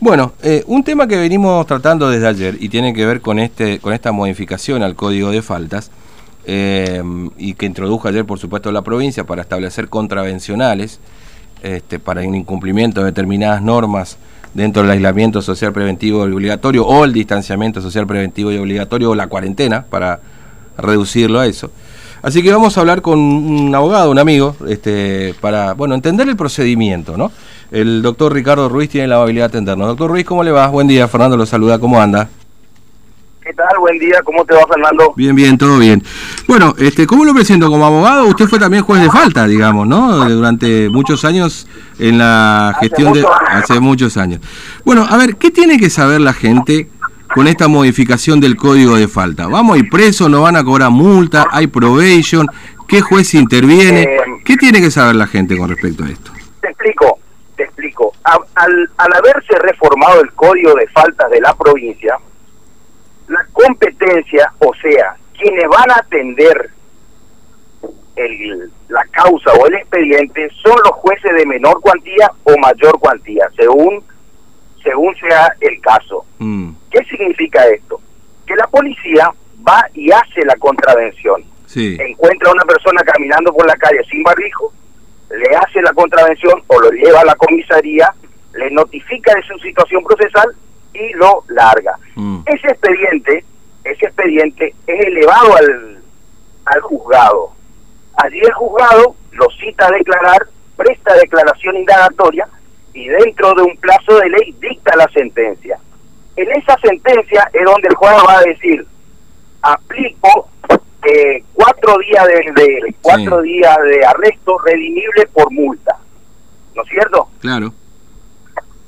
Bueno, eh, un tema que venimos tratando desde ayer y tiene que ver con, este, con esta modificación al código de faltas eh, y que introdujo ayer, por supuesto, la provincia para establecer contravencionales este, para el incumplimiento de determinadas normas dentro del aislamiento social preventivo y obligatorio o el distanciamiento social preventivo y obligatorio o la cuarentena para reducirlo a eso. Así que vamos a hablar con un abogado, un amigo, este, para bueno entender el procedimiento, ¿no? El doctor Ricardo Ruiz tiene la amabilidad de atendernos. Doctor Ruiz, ¿cómo le va? Buen día, Fernando lo saluda, ¿cómo anda? ¿Qué tal? Buen día, ¿cómo te va Fernando? Bien, bien, todo bien. Bueno, este, ¿cómo lo presento? Como abogado, usted fue también juez de falta, digamos, ¿no? Durante muchos años en la gestión de... Hace muchos años. Bueno, a ver, ¿qué tiene que saber la gente con esta modificación del código de falta? ¿Vamos a ir presos? ¿No van a cobrar multa? ¿Hay probation? ¿Qué juez interviene? Eh, ¿Qué tiene que saber la gente con respecto a esto? Te explico, te explico. al, al haberse reformado el código de faltas de la provincia, la competencia, o sea, quienes van a atender el, la causa o el expediente son los jueces de menor cuantía o mayor cuantía, según según sea el caso. Mm, ¿Qué significa esto? Que la policía va y hace la contravención. sí, Encuentra a una persona caminando por la calle sin barbijo, le hace la contravención o lo lleva a la comisaría, le notifica de su situación procesal y lo larga. mm, Ese expediente, ese expediente es elevado al, al juzgado. Allí el juzgado lo cita a declarar, presta declaración indagatoria y dentro de un plazo de ley dicta la sentencia. En esa sentencia es donde el juez va a decir, aplico eh, cuatro días de, de- cuatro días de arresto redimible por multa. ¿No es cierto? claro.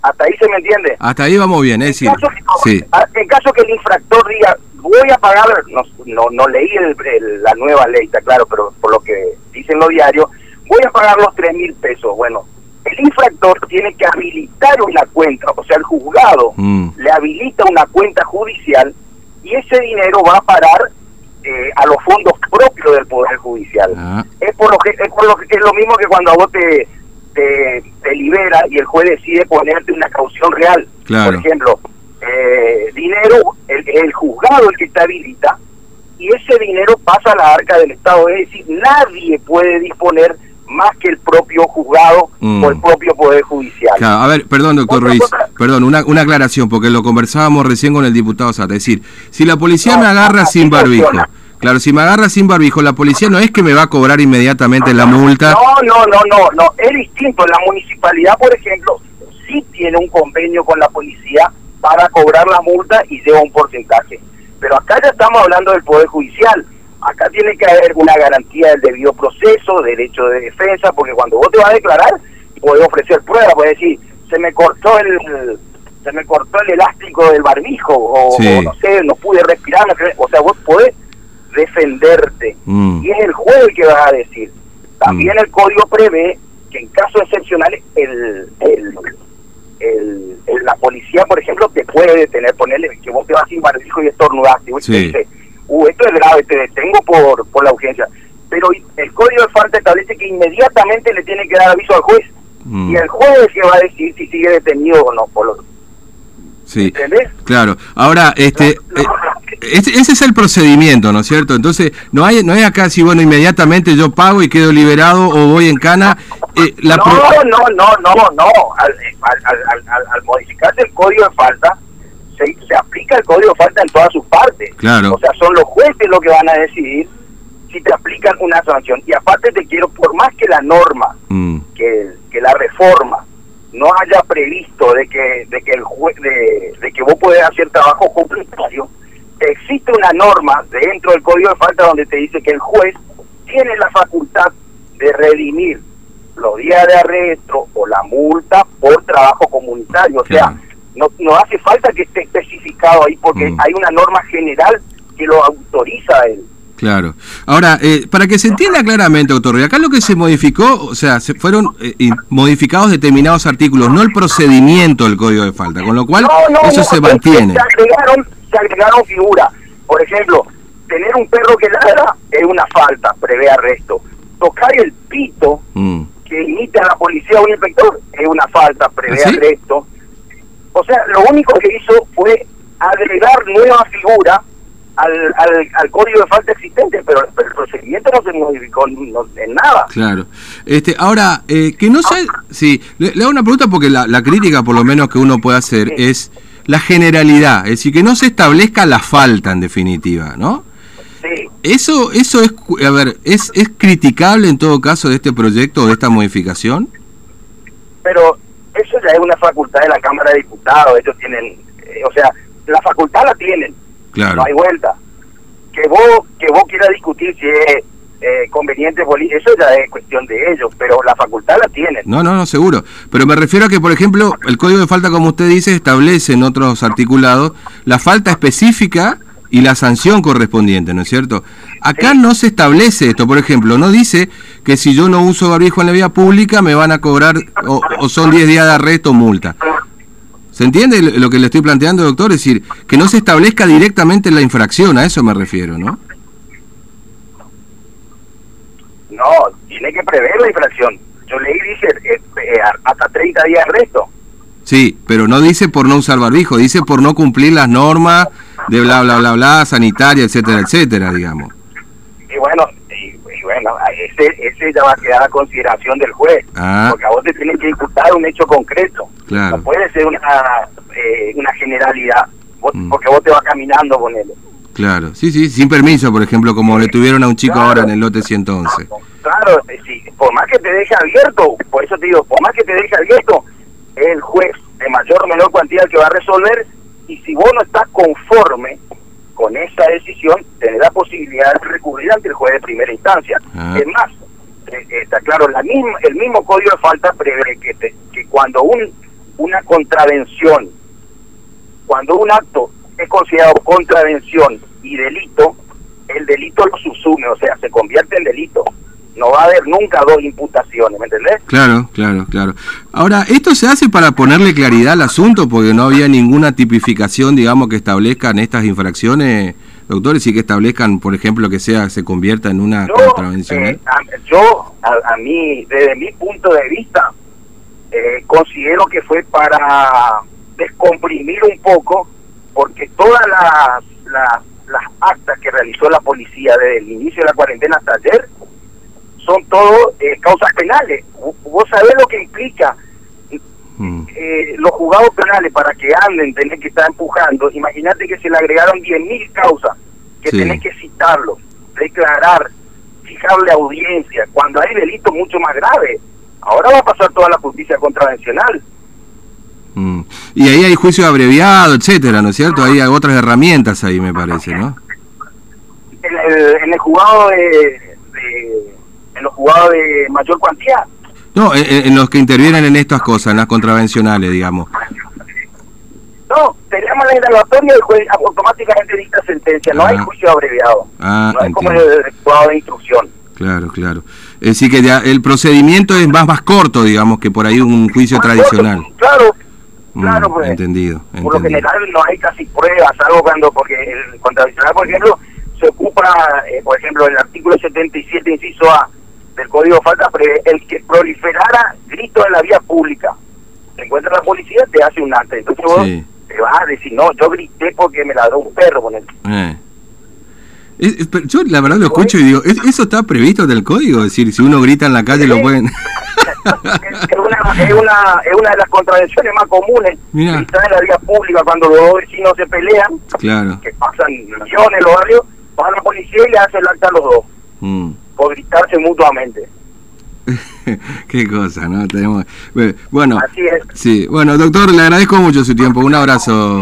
Hasta ahí se me entiende. Hasta ahí vamos bien, es decir, En caso, sí, a- en caso que el infractor diga, voy a pagar, no, no, no leí el- el- la nueva ley, está claro, pero por lo que dicen los diarios, voy a pagar los tres mil pesos. Bueno, el infractor tiene que habilitar una cuenta, o sea, el juzgado mm, le habilita una cuenta judicial y ese dinero va a parar eh, a los fondos propios del Poder Judicial. ah, Es por lo que es, por lo, que, es lo mismo que cuando a vos te, te, te libera y el juez decide ponerte una caución real. Claro. Por ejemplo, eh, dinero, el, el juzgado el que te habilita y ese dinero pasa a la arca del Estado. Es decir, nadie puede disponer más que el propio juzgado Mm. o el propio Poder Judicial. Claro, a ver, perdón, doctor Ruiz, cosa- perdón, una, una aclaración, porque lo conversábamos recién con el diputado Sata. Es decir, si la policía No, me agarra sin barbijo, funciona. claro, si me agarra sin barbijo, la policía no es que me va a cobrar inmediatamente la multa. No, no, no, no, no, es distinto. La municipalidad, por ejemplo, sí tiene un convenio con la policía para cobrar la multa y lleva un porcentaje. Pero acá ya estamos hablando del Poder Judicial. Acá tiene que haber una garantía del debido proceso, derecho de defensa, porque cuando vos te vas a declarar, puedes ofrecer pruebas, puedes decir, se me cortó el se me cortó el elástico del barbijo, o, Sí. o no sé, no pude respirar, no o sea, vos podés defenderte Mm, y es el juez el que va a decir. También el código prevé que en casos excepcionales el, el, el- el- la policía, por ejemplo, te puede detener, ponerle que vos te vas sin barbijo y estornudaste. Y vos te Sí. dice, uh, esto es grave, te detengo por, por la urgencia. Pero el código de falta establece que inmediatamente le tiene que dar aviso al juez. mm, Y el juez que va a decir si sigue detenido o no. Por lo, sí, ¿Entendés? claro. Ahora, este, eh, ese, ese es el procedimiento, ¿no es cierto? Entonces, no hay, no hay acá si, bueno, inmediatamente yo pago y quedo liberado o voy en cana. eh, la no, no, no, no, no. Al, al, al, al- al- al modificarse el código de falta, se, se aplica el código de falta en todas sus partes. Claro. O sea, son los jueces los que van a decidir si te aplican una sanción. Y aparte te quiero, por más que la norma, Mm, que, que la reforma no haya previsto de que de que el juez de, de que vos podés hacer trabajo complementario, existe una norma dentro del código de falta donde te dice que el juez tiene la facultad de redimir los días de arresto o la multa por trabajo comunitario. O sea, Claro. No, no hace falta que esté especificado ahí porque Mm. hay una norma general que lo autoriza a él. Claro. Ahora, eh, para que se entienda claramente, doctor, acá lo que se modificó, o sea, se fueron eh, modificados determinados artículos, no el procedimiento del código de falta, con lo cual eso no, se es que mantiene. Se agregaron, se agregaron figuras. Por ejemplo, tener un perro que ladra es una falta, prevé arresto. Tocar el pito Mm, que imita a la policía o un inspector es una falta, prevé ¿Ah, sí? arresto. O sea, lo único que hizo fue agregar nueva figura al, al, al, código de falta existente, pero, pero, el procedimiento no se modificó no, en nada. Claro. Este, ahora, eh, que no sé, sí, le, le, hago una pregunta porque la, la, crítica, por lo menos que uno puede hacer, sí. es la generalidad, es decir, que no se establezca la falta en definitiva, ¿no? Sí. Eso, eso es, a ver, es, es criticable en todo caso de este proyecto o de esta modificación. Pero eso ya es una facultad de la Cámara de Diputados, ellos tienen, eh, o sea, la facultad la tienen, claro. no hay vuelta. Que vos, que vos quieras discutir si es eh, conveniente, eso ya es cuestión de ellos, pero la facultad la tienen. No, no, no, seguro. Pero me refiero a que, por ejemplo, el código de falta, como usted dice, establece en otros articulados la falta específica y la sanción correspondiente, ¿no es cierto? Acá sí. no se establece esto, por ejemplo, no dice que si yo no uso barbijo en la vía pública me van a cobrar o, o son 10 días de arresto o multa. ¿Se entiende lo que le estoy planteando, doctor? Es decir, que no se establezca directamente la infracción, a eso me refiero, ¿no? No, tiene que prever la infracción. Yo leí, dice, eh, eh, hasta 30 días de arresto. Sí, pero no dice por no usar barbijo, dice por no cumplir las normas de bla, bla, bla, bla, sanitaria, etcétera, etcétera, digamos. Y bueno, y, y bueno ese, ese ya va a quedar a consideración del juez, ah. porque a vos te tienen que imputar un hecho concreto. Claro. No puede ser una, eh, una generalidad, vos, mm. porque vos te vas caminando con él. Claro, sí, sí, sin permiso, por ejemplo, como le tuvieron a un chico claro. ahora en el lote 111. Claro, sí, por más que te deje abierto, por eso te digo, por más que te deje abierto, es el juez de mayor o menor cuantía el que va a resolver y si vos no estás conforme con esa decisión, tenés la posibilidad de recurrir ante el juez de primera instancia. Ah. Es más, eh, está claro, la misma, el mismo código de falta prevé que, te, que cuando un, una contravención, cuando un acto es considerado contravención y delito, el delito lo subsume, o sea, se convierte en delito. No va a haber nunca dos imputaciones, ¿me entendés? Claro, claro, claro. Ahora, ¿esto se hace para ponerle claridad al asunto? Porque no había ninguna tipificación, digamos, que establezcan estas infracciones, doctores, y que establezcan, por ejemplo, que sea se convierta en una yo, contravención. Eh, a, yo, a, a, mí, desde mi punto de vista, eh, considero que fue para descomprimir un poco, porque todas las, las, las actas que realizó la policía desde el inicio de la cuarentena hasta ayer, son todo eh, causas penales. Vos sabés lo que implica. Eh, los juzgados penales para que anden, tener que estar empujando. Imagínate que se le agregaron 10.000 causas, que sí. tenés que citarlo, declarar, fijarle audiencia, cuando hay delitos mucho más graves. Ahora va a pasar toda la justicia contravencional. Mm. Y ahí hay juicio abreviado, etcétera, ¿no es cierto? Ahí hay otras herramientas ahí, me parece, ¿no? En el, en el juzgado de, de en los jugados de mayor cuantía. No, en, en, los que intervienen en estas cosas, en las contravencionales, digamos. No, tenemos la indagatoria y el juez automáticamente dicta sentencia, no hay juicio abreviado. Ah, no es como el, juzgado de instrucción. Claro, claro. Es decir, que ya el procedimiento es más, más corto, digamos, que por ahí un juicio más tradicional. Corto, claro, claro. Mm, pues, entendido, entendido. Por lo general no hay casi pruebas, algo cuando, porque el contravencional, por ejemplo, se ocupa, eh, por ejemplo, el artículo 77, inciso A, del Código Falta, el que proliferara gritos en la vía pública. Se encuentra la policía, te hace un acta. Entonces vos sí. te vas a decir, no, yo grité porque me ladró un perro con él. Eh. Es, es, yo la verdad lo escucho y digo, ¿eso está previsto del código? Es decir, si uno grita en la calle sí. lo pueden... es, una, es, una, es una de las contravenciones más comunes. Mira. Gritar en la vía pública cuando los dos vecinos se pelean, claro. que pasan millones los barrios, va la policía y le hace el acta a los dos. Mm por gritarse mutuamente. Qué cosa, ¿no? Tenemos... Bueno, Así es. Sí, bueno, doctor, le agradezco mucho su tiempo. Un abrazo.